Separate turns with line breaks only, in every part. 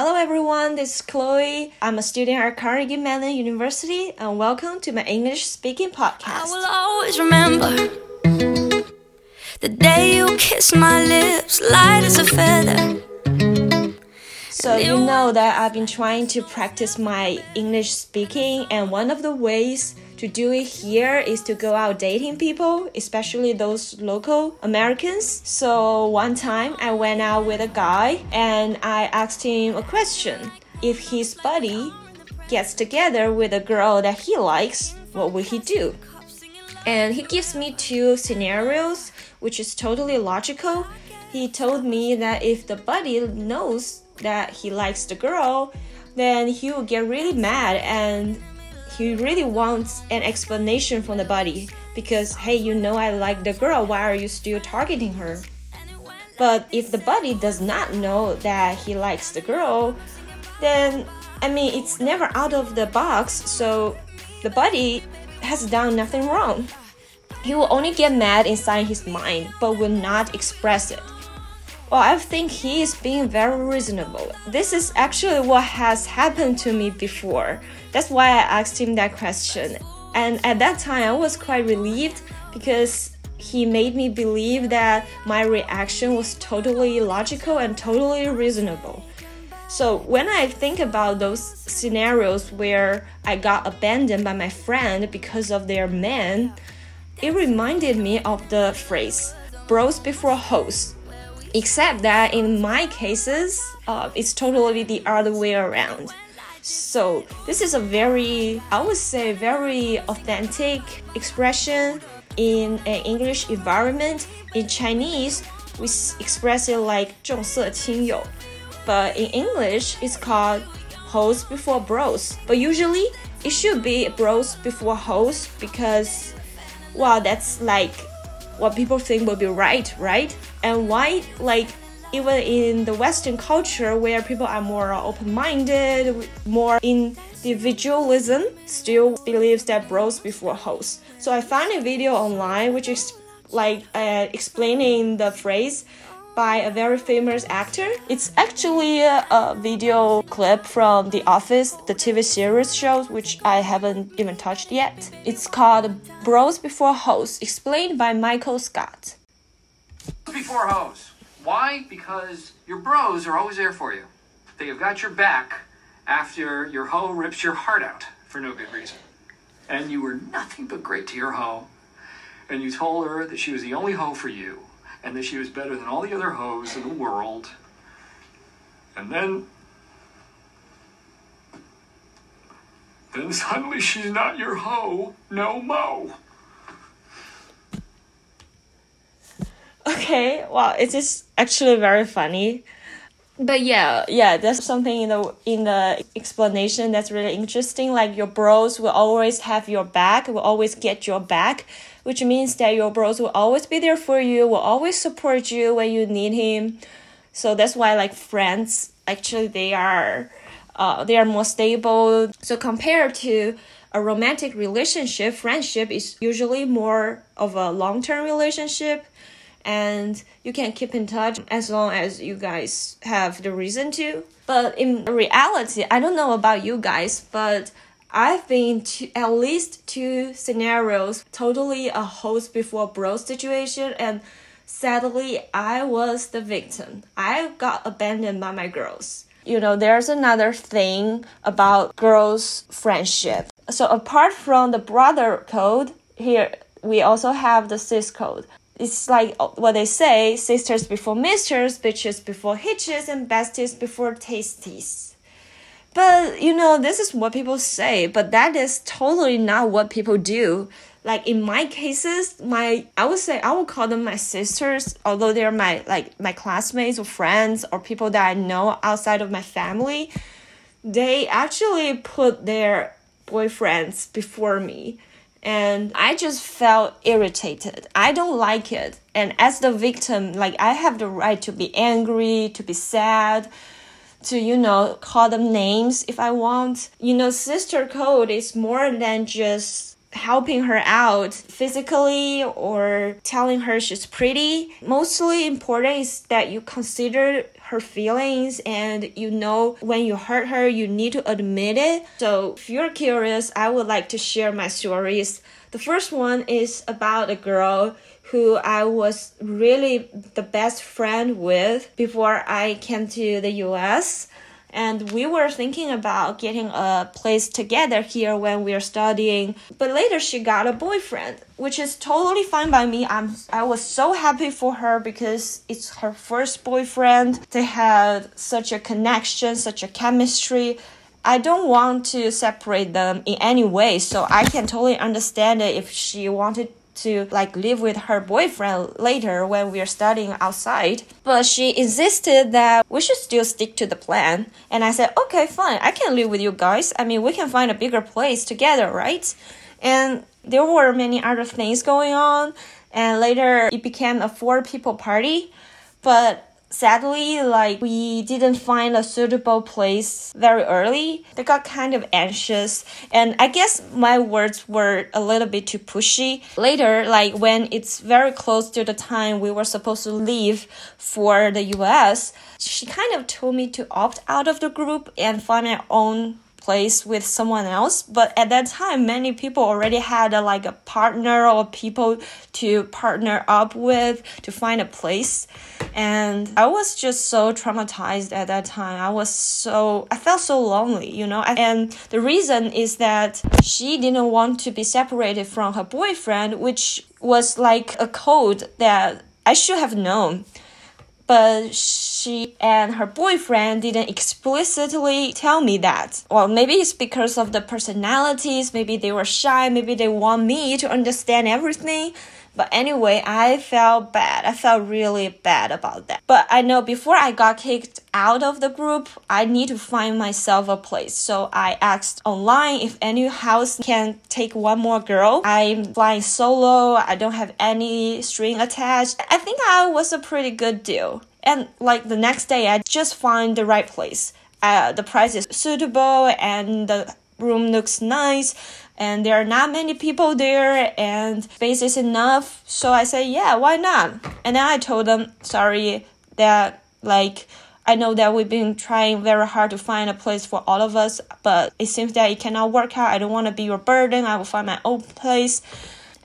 Hello everyone, this is Chloe. I'm a student at Carnegie Mellon University and welcome to my English speaking podcast.
I will always remember the day you kissed my lips, light as a feather.
So, you know that I've been trying to practice my English speaking, and one of the ways to do it here is to go out dating people, especially those local Americans. So, one time I went out with a guy and I asked him a question. If his buddy gets together with a girl that he likes, what will he do? And he gives me two scenarios, which is totally logical. He told me that if the buddy knows that he likes the girl, then he will get really mad and he really wants an explanation from the buddy because hey, you know I like the girl, why are you still targeting her? But if the buddy does not know that he likes the girl, then I mean it's never out of the box, so the buddy has done nothing wrong. He will only get mad inside his mind but will not express it. Well, I think he is being very reasonable. This is actually what has happened to me before. That's why I asked him that question. And at that time, I was quite relieved because he made me believe that my reaction was totally logical and totally reasonable. So when I think about those scenarios where I got abandoned by my friend because of their man, it reminded me of the phrase bros before hoes except that in my cases, uh, it's totally the other way around. So this is a very, I would say, very authentic expression in an English environment. In Chinese, we express it like 重色轻友, but in English, it's called hoes before bros. But usually, it should be bros before hoes because, well, that's like what people think will be right, right? And why, like, even in the Western culture where people are more open minded, more individualism, still believes that bros before hoes. So I found a video online which is like uh, explaining the phrase by a very famous actor. It's actually a, a, video clip from The Office, the TV series show, which I haven't even touched yet. It's called Bros Before Hoes, explained by Michael Scott.
Before hoes. Why? Because your bros are always there for you. They have got your back after your hoe rips your heart out for no good reason. And you were nothing but great to your hoe. And you told her that she was the only hoe for you and that she was better than all the other hoes in the world. And then. Then suddenly she's not your hoe no mo.
Okay, well, it is actually very funny. But yeah, yeah, there's something in the in the explanation that's really interesting. Like your bros will always have your back, will always get your back, which means that your bros will always be there for you, will always support you when you need him. So that's why like friends actually they are uh, they are more stable. So compared to a romantic relationship, friendship is usually more of a long term relationship and you can keep in touch as long as you guys have the reason to. But in reality, I don't know about you guys, but I've been to at least two scenarios, totally a host before bro situation, and sadly, I was the victim. I got abandoned by my girls. You know, there's another thing about girls' friendship. So, apart from the brother code, here we also have the sis code it's like uh, what they say sisters before misters, bitches before hitches, and besties before tasties. But you know, this is what people say, but that is totally not what people do. Like in my cases, my I would say I would call them my sisters, although they're my like my classmates or friends or people that I know outside of my family. They actually put their boyfriends before me and I just felt irritated. I don't like it. And as the victim, like I have the right to be angry, to be sad, to you know, call them names if I want. You know, sister code is more than just helping her out physically or telling her she's pretty. Mostly important is that you consider her feelings and you know when you hurt her, you need to admit it. So if you're curious, I would like to share my stories. The first one is about a girl who I was really the best friend with before I came to the US and we were thinking about getting a place together here when we are studying. But later she got a boyfriend which is totally fine by me. I'm i was so happy for her because it's her first boyfriend. They had such a connection such a chemistry. I don't want to separate them in any way, so I can totally understand it if she wanted to like live with her boyfriend later when we are studying outside. But she insisted that we should still stick to the plan. And I said, okay, fine, I can live with you guys. I mean, we can find a bigger place together, right? And there were many other things going on. And later it became a four people party. But sadly, like we didn't find a suitable place very early. They got kind of anxious, and I guess my words were a little bit too pushy. Later, like when it's very close to the time we were supposed to leave for the US, she kind of told me to opt out of the group and find my own place with someone else but at that time many people already had a, like a partner or people to partner up with to find a place. And i was just so traumatized at that time. I was so i felt so lonely you know? And the reason is that she didn't want to be separated from her boyfriend which was like a code that i should have known but she and her boyfriend didn't explicitly tell me that. Well, maybe it's because of the personalities, maybe they were shy, maybe they want me to understand everything. But anyway, I felt bad. I felt really bad about that. But I know before I got kicked out of the group, I need to find myself a place. So I asked online if any house can take one more girl. I'm flying solo. I don't have any string attached. I think I was a pretty good deal. And like the next day, I just find the right place. Uh, the price is suitable and the room looks nice and there are not many people there and space is enough. So i said yeah why not? And then i told them sorry that like i know that we've been trying very hard to find a place for all of us but it seems that it cannot work out. I don't want to be your burden. I will find my own place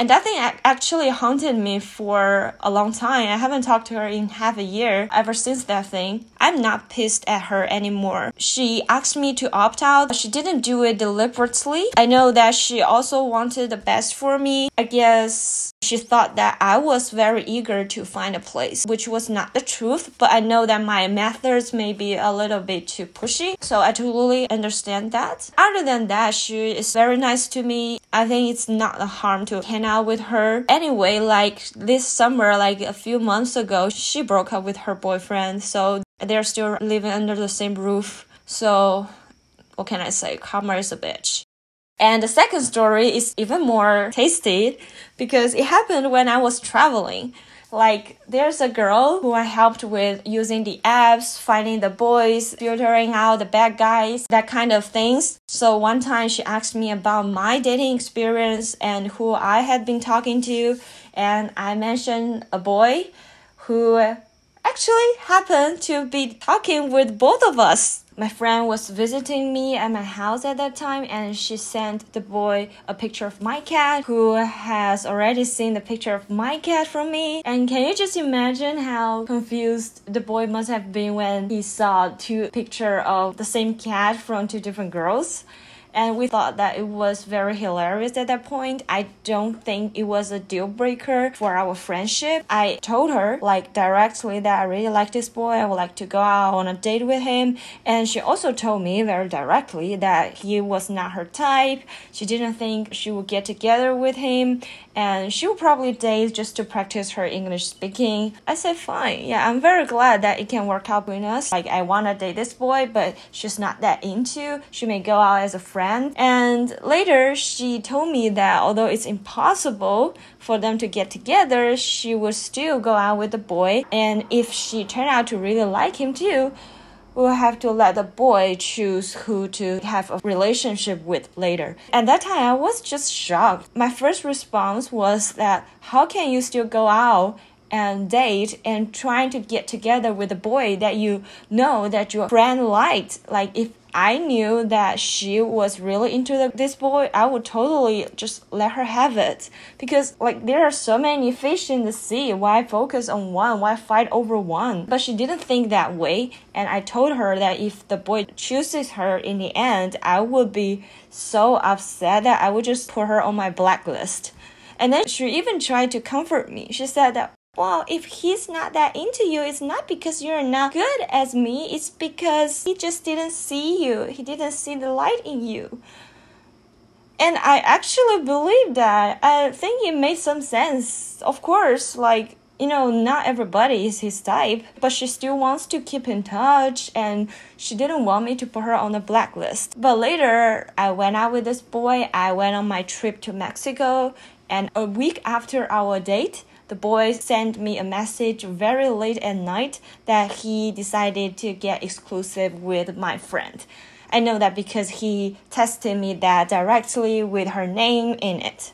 and that thing actually haunted me for a long time. I haven't talked to her in half a year ever since that thing. I'm not pissed at her anymore. She asked me to opt out. But she didn't do it deliberately. I know that she also wanted the best for me. I guess she thought that I was very eager to find a place, which was not the truth, but I know that my methods may be a little bit too pushy. So I totally understand that. Other than that, she is very nice to me. I think it's not a harm to hang out with her. Anyway, like this summer, like a few months ago, she broke up with her boyfriend. So they're still living under the same roof. So what can I say? Karma is a bitch. And the second story is even more tasty because it happened when I was traveling. Like, there's a girl who I helped with using the apps, finding the boys, filtering out the bad guys, that kind of things. So one time she asked me about my dating experience and who I had been talking to, and I mentioned a boy who actually happened to be talking with both of us my friend was visiting me at my house at that time and she sent the boy a picture of my cat who has already seen the picture of my cat from me. And can you just imagine how confused the boy must have been when he saw two picture of the same cat from two different girls and we thought that it was very hilarious at that point. I don't think it was a deal breaker for our friendship. I told her like directly that I really like this boy. I would like to go out on a date with him, and she also told me very directly that he was not her type. She didn't think she would get together with him, and she would probably date just to practice her English speaking. I said, fine. Yeah, I'm very glad that it can work out between us. Like, I want to date this boy, but she's not that into. She may go out as a friend. And later, she told me that although it's impossible for them to get together, she would still go out with the boy. And if she turned out to really like him too, we will have to let the boy choose who to have a relationship with later. At that time, I was just shocked. My first response was that how can you still go out and date and trying to get together with a boy that you know that your friend liked? Like if I knew that she was really into the, this boy, I would totally just let her have it. Because, like, there are so many fish in the sea. Why focus on one? Why fight over one? But she didn't think that way. And I told her that if the boy chooses her in the end, I would be so upset that I would just put her on my blacklist. And then she even tried to comfort me. She said that, well, if he's not that into you, it's not because you're not good as me, it's because he just didn't see you. He didn't see the light in you. And I actually believe that. I think it made some sense. Of course, like, you know, not everybody is his type, but she still wants to keep in touch and she didn't want me to put her on the blacklist. But later, I went out with this boy, I went on my trip to Mexico, and a week after our date, the boy sent me a message very late at night that he decided to get exclusive with my friend. I know that because he texted me that directly with her name in it.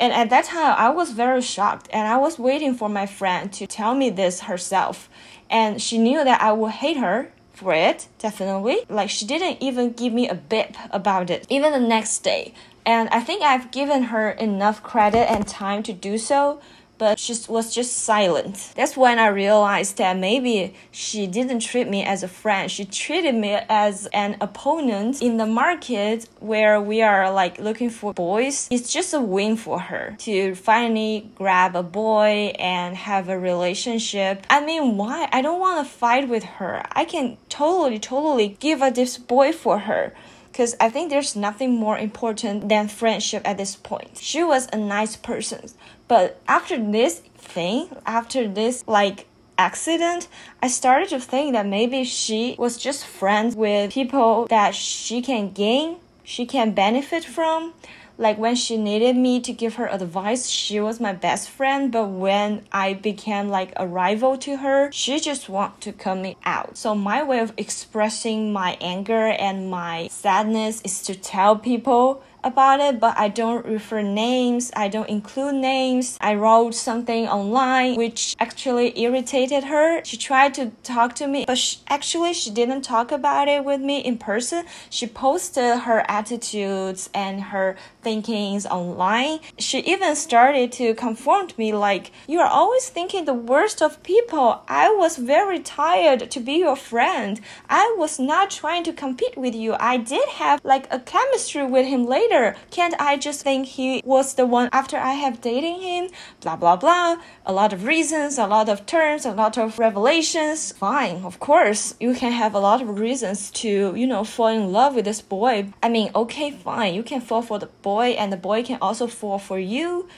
And at that time, I was very shocked and I was waiting for my friend to tell me this herself. And she knew that I would hate her for it, definitely. Like, she didn't even give me a bip about it, even the next day. And I think I've given her enough credit and time to do so but she was just silent. That's when I realized that maybe she didn't treat me as a friend. She treated me as an opponent in the market where we are like looking for boys. It's just a win for her to finally grab a boy and have a relationship. I mean, why? I don't want to fight with her. I can totally, totally give up this boy for her because I think there's nothing more important than friendship at this point. She was a nice person, but after this thing, after this like accident, I started to think that maybe she was just friends with people that she can gain, she can benefit from like when she needed me to give her advice, she was my best friend. But when I became like a rival to her, she just want to cut me out. So my way of expressing my anger and my sadness is to tell people about it, but I don't refer names, I don't include names. I wrote something online which actually irritated her. She tried to talk to me, but she, actually she didn't talk about it with me in person. She posted her attitudes and her thinkings online. She even started to confront me like, You are always thinking the worst of people. I was very tired to be your friend. I was not trying to compete with you. I did have like a chemistry with him later later. Can't I just think he was the one after I have dating him? Blah blah blah. A lot of reasons, a lot of terms, a lot of revelations. Fine, of course, you can have a lot of reasons to, you know, fall in love with this boy. I mean, okay, fine, you can fall for the boy and the boy can also fall for you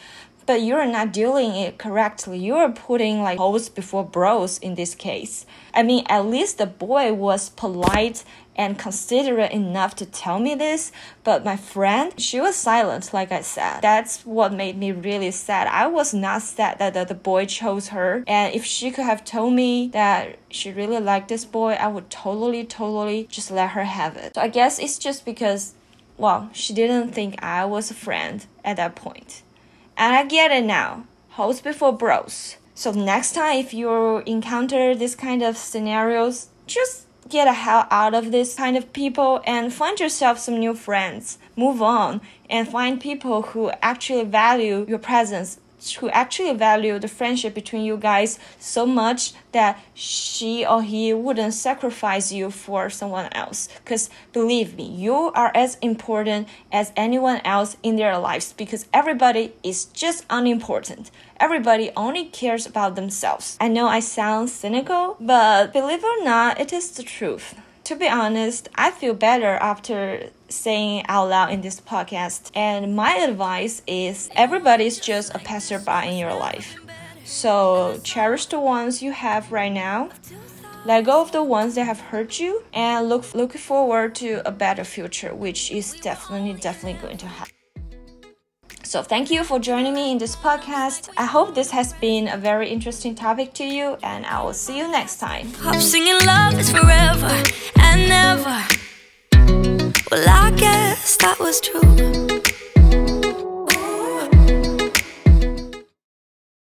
but you're not doing it correctly. You're putting like hoes before bros in this case. I mean, at least the boy was polite and considerate enough to tell me this, but my friend, she was silent, like I said. That's what made me really sad. I was not sad that the, the boy chose her, and if she could have told me that she really liked this boy, I would totally, totally just let her have it. So I guess it's just because, well, she didn't think I was a friend at that point. And I get it now. Hoes before bros. So next time if you encounter this kind of scenarios, just get the hell out of this kind of people and find yourself some new friends. Move on and find people who actually value your presence who actually value the friendship between you guys so much that she or he wouldn't sacrifice you for someone else. Because believe me, you are as important as anyone else in their lives because everybody is just unimportant. Everybody only cares about themselves. I know I sound cynical, but believe it or not, it is the truth to be honest, I feel better after saying out loud in this podcast. And my advice is everybody's just a passerby in your life. So cherish the ones you have right now. Let go of the ones that have hurt you and look look forward to a better future, which is definitely definitely going to happen. So thank you for joining me in this podcast. I hope this has been a very interesting topic to you, and I will see you next time.
Pop singing love is forever and never. Well, I guess that was true.